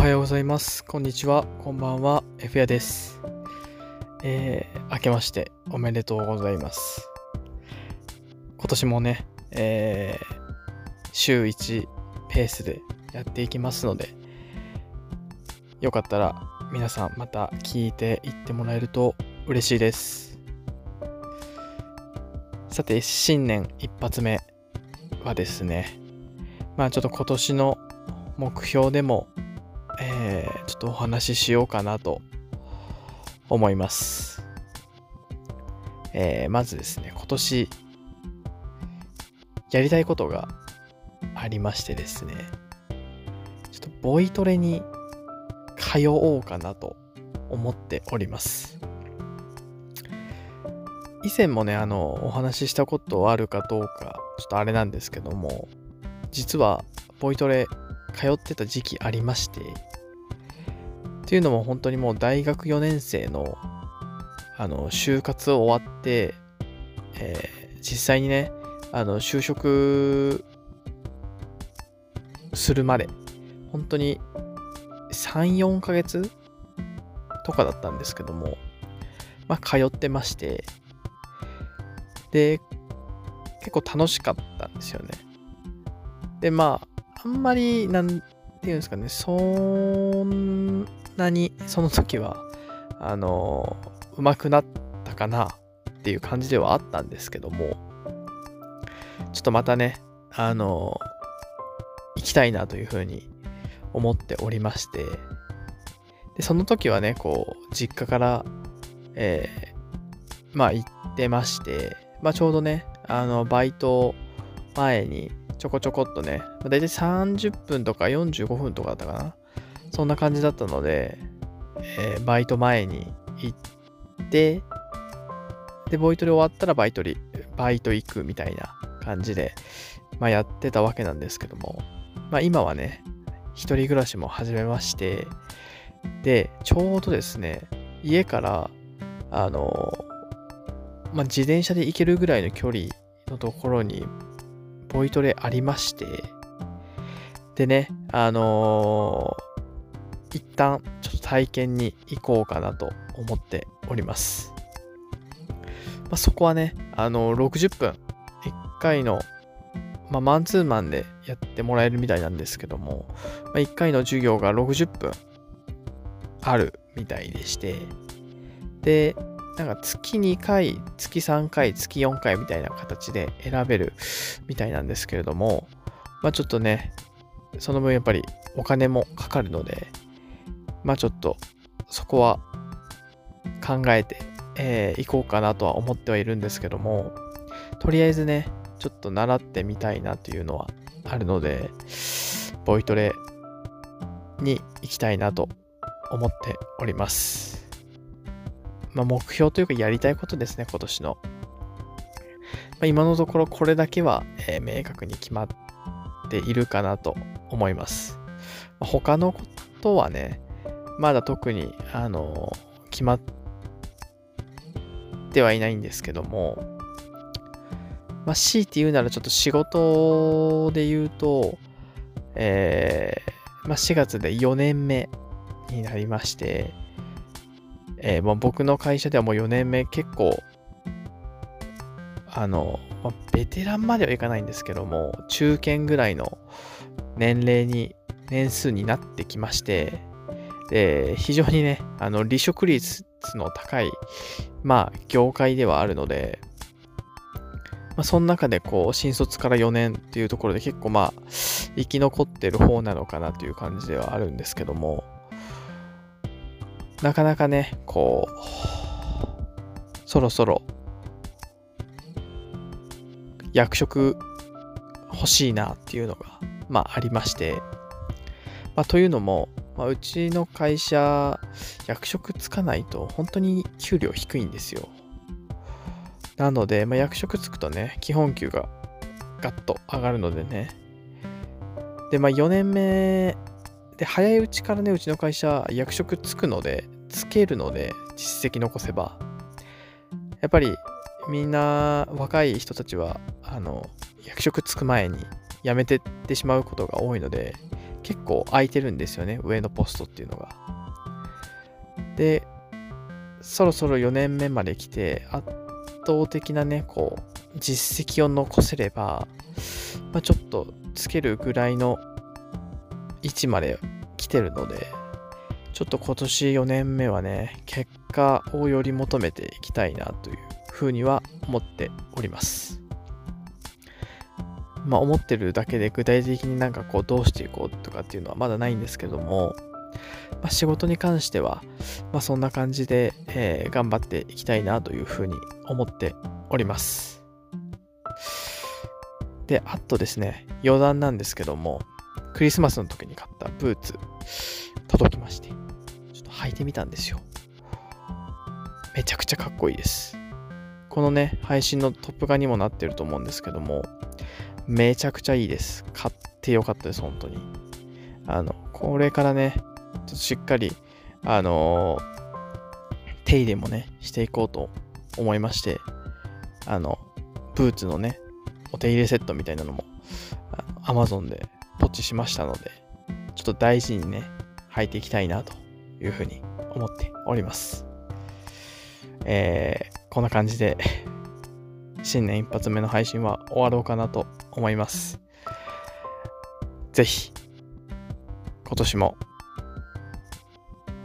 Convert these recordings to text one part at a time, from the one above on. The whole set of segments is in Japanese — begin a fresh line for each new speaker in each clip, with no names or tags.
おはようございます。こんにちは。こんばんは。F やです。えー、明けましておめでとうございます。今年もね、えー、週1ペースでやっていきますので、よかったら皆さんまた聞いていってもらえると嬉しいです。さて、新年一発目はですね、まあちょっと今年の目標でもとお話ししようかなと思います。えーまずですね、今年やりたいことがありましてですね、ちょっとボイトレに通おうかなと思っております。以前もね、あの、お話ししたことあるかどうか、ちょっとあれなんですけども、実はボイトレ通ってた時期ありまして、っていうのも本当にもう大学4年生のあの就活を終わって、えー実際にねあの就職するまで本当に34ヶ月とかだったんですけどもまあ通ってましてで結構楽しかったんですよね。でまああんまりなんていうんですかねそんなにその時はあの上手くなったかなっていう感じではあったんですけどもちょっとまたねあの行きたいなというふうに思っておりましてでその時はねこう実家からえーまあ行ってましてまあちょうどねあのバイト前にちょこちょこっとね、まあ、大体30分とか45分とかだったかなそんな感じだったので、えーバイト前に行って、で、ボイトレ終わったらバイトリ、バイト行くみたいな感じで、まあやってたわけなんですけども、まあ今はね、一人暮らしも始めまして、で、ちょうどですね、家から、あの、まあ自転車で行けるぐらいの距離のところに、ボイトレありまして、でね、あのー一旦ちょっと体験に行こうかなと思っております。まあ、そこはね、あの60分、1回の、まあ、マンツーマンでやってもらえるみたいなんですけども、まあ、1回の授業が60分あるみたいでして、で、なんか月2回、月3回、月4回みたいな形で選べるみたいなんですけれども、まあちょっとね、その分やっぱりお金もかかるので、まあちょっとそこは考えて、えー行こうかなとは思ってはいるんですけども、とりあえずね、ちょっと習ってみたいなというのはあるので、ボイトレに行きたいなと思っております。まあ目標というかやりたいことですね、今年の。まあ、今のところこれだけは、えー明確に決まっているかなと思います。まあ他のことはね、まだ特に、あの、決まってはいないんですけども、まあ、強いて言うならちょっと仕事で言うと、えーまあ、4月で4年目になりまして、えーまあ、僕の会社ではもう4年目結構、あの、まあベテランまではいかないんですけども、中堅ぐらいの年齢に、年数になってきまして、で、非常にね、あの、離職率の高い、まあ、業界ではあるので、まあ、その中でこう、新卒から4年っていうところで結構まあ、生き残ってる方なのかなという感じではあるんですけども、なかなかね、こう、そろそろ、役職欲しいなっていうのが、まあ、ありまして、まあ、というのも、まあ、うちの会社、役職つかないと本当に給料低いんですよ。なので、まあ、役職つくとね、基本給がガッと上がるのでね。で、まあ4年目で、早いうちからね、うちの会社、役職つくので、つけるので、実績残せば。やっぱり、みんな、若い人たちは、あの、役職つく前に辞めてってしまうことが多いので、結構空いてるんですよね、上のポストっていうのが。で、そろそろ4年目まで来て、圧倒的なね、こう、実績を残せれば、まあ、ちょっとつけるぐらいの位置まで来てるので、ちょっと今年4年目はね、結果をより求めていきたいなというふうには思っております。まあ思ってるだけで具体的になんかこうどうしていこうとかっていうのはまだないんですけども、まあ、仕事に関しては、まあ、そんな感じで、えー、頑張っていきたいなというふうに思っております。で、あとですね、余談なんですけども、クリスマスの時に買ったブーツ、届きまして、ちょっと履いてみたんですよ。めちゃくちゃかっこいいです。このね、配信のトップ画にもなってると思うんですけども、めちゃくちゃいいです。買ってよかったです、本当に。あの、これからね、ちょっとしっかり、あの、手入れもね、していこうと思いまして、あの、ブーツのね、お手入れセットみたいなのも、アマゾンでポチしましたので、ちょっと大事にね、履いていきたいなというふうに思っております。えー、こんな感じで、新年一発目の配信は終わろうかなと思います。ぜひ、今年も、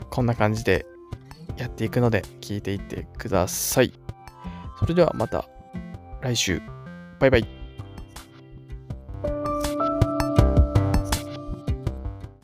こんな感じでやっていくので、聞いていってください。それではまた来週。バイバイ。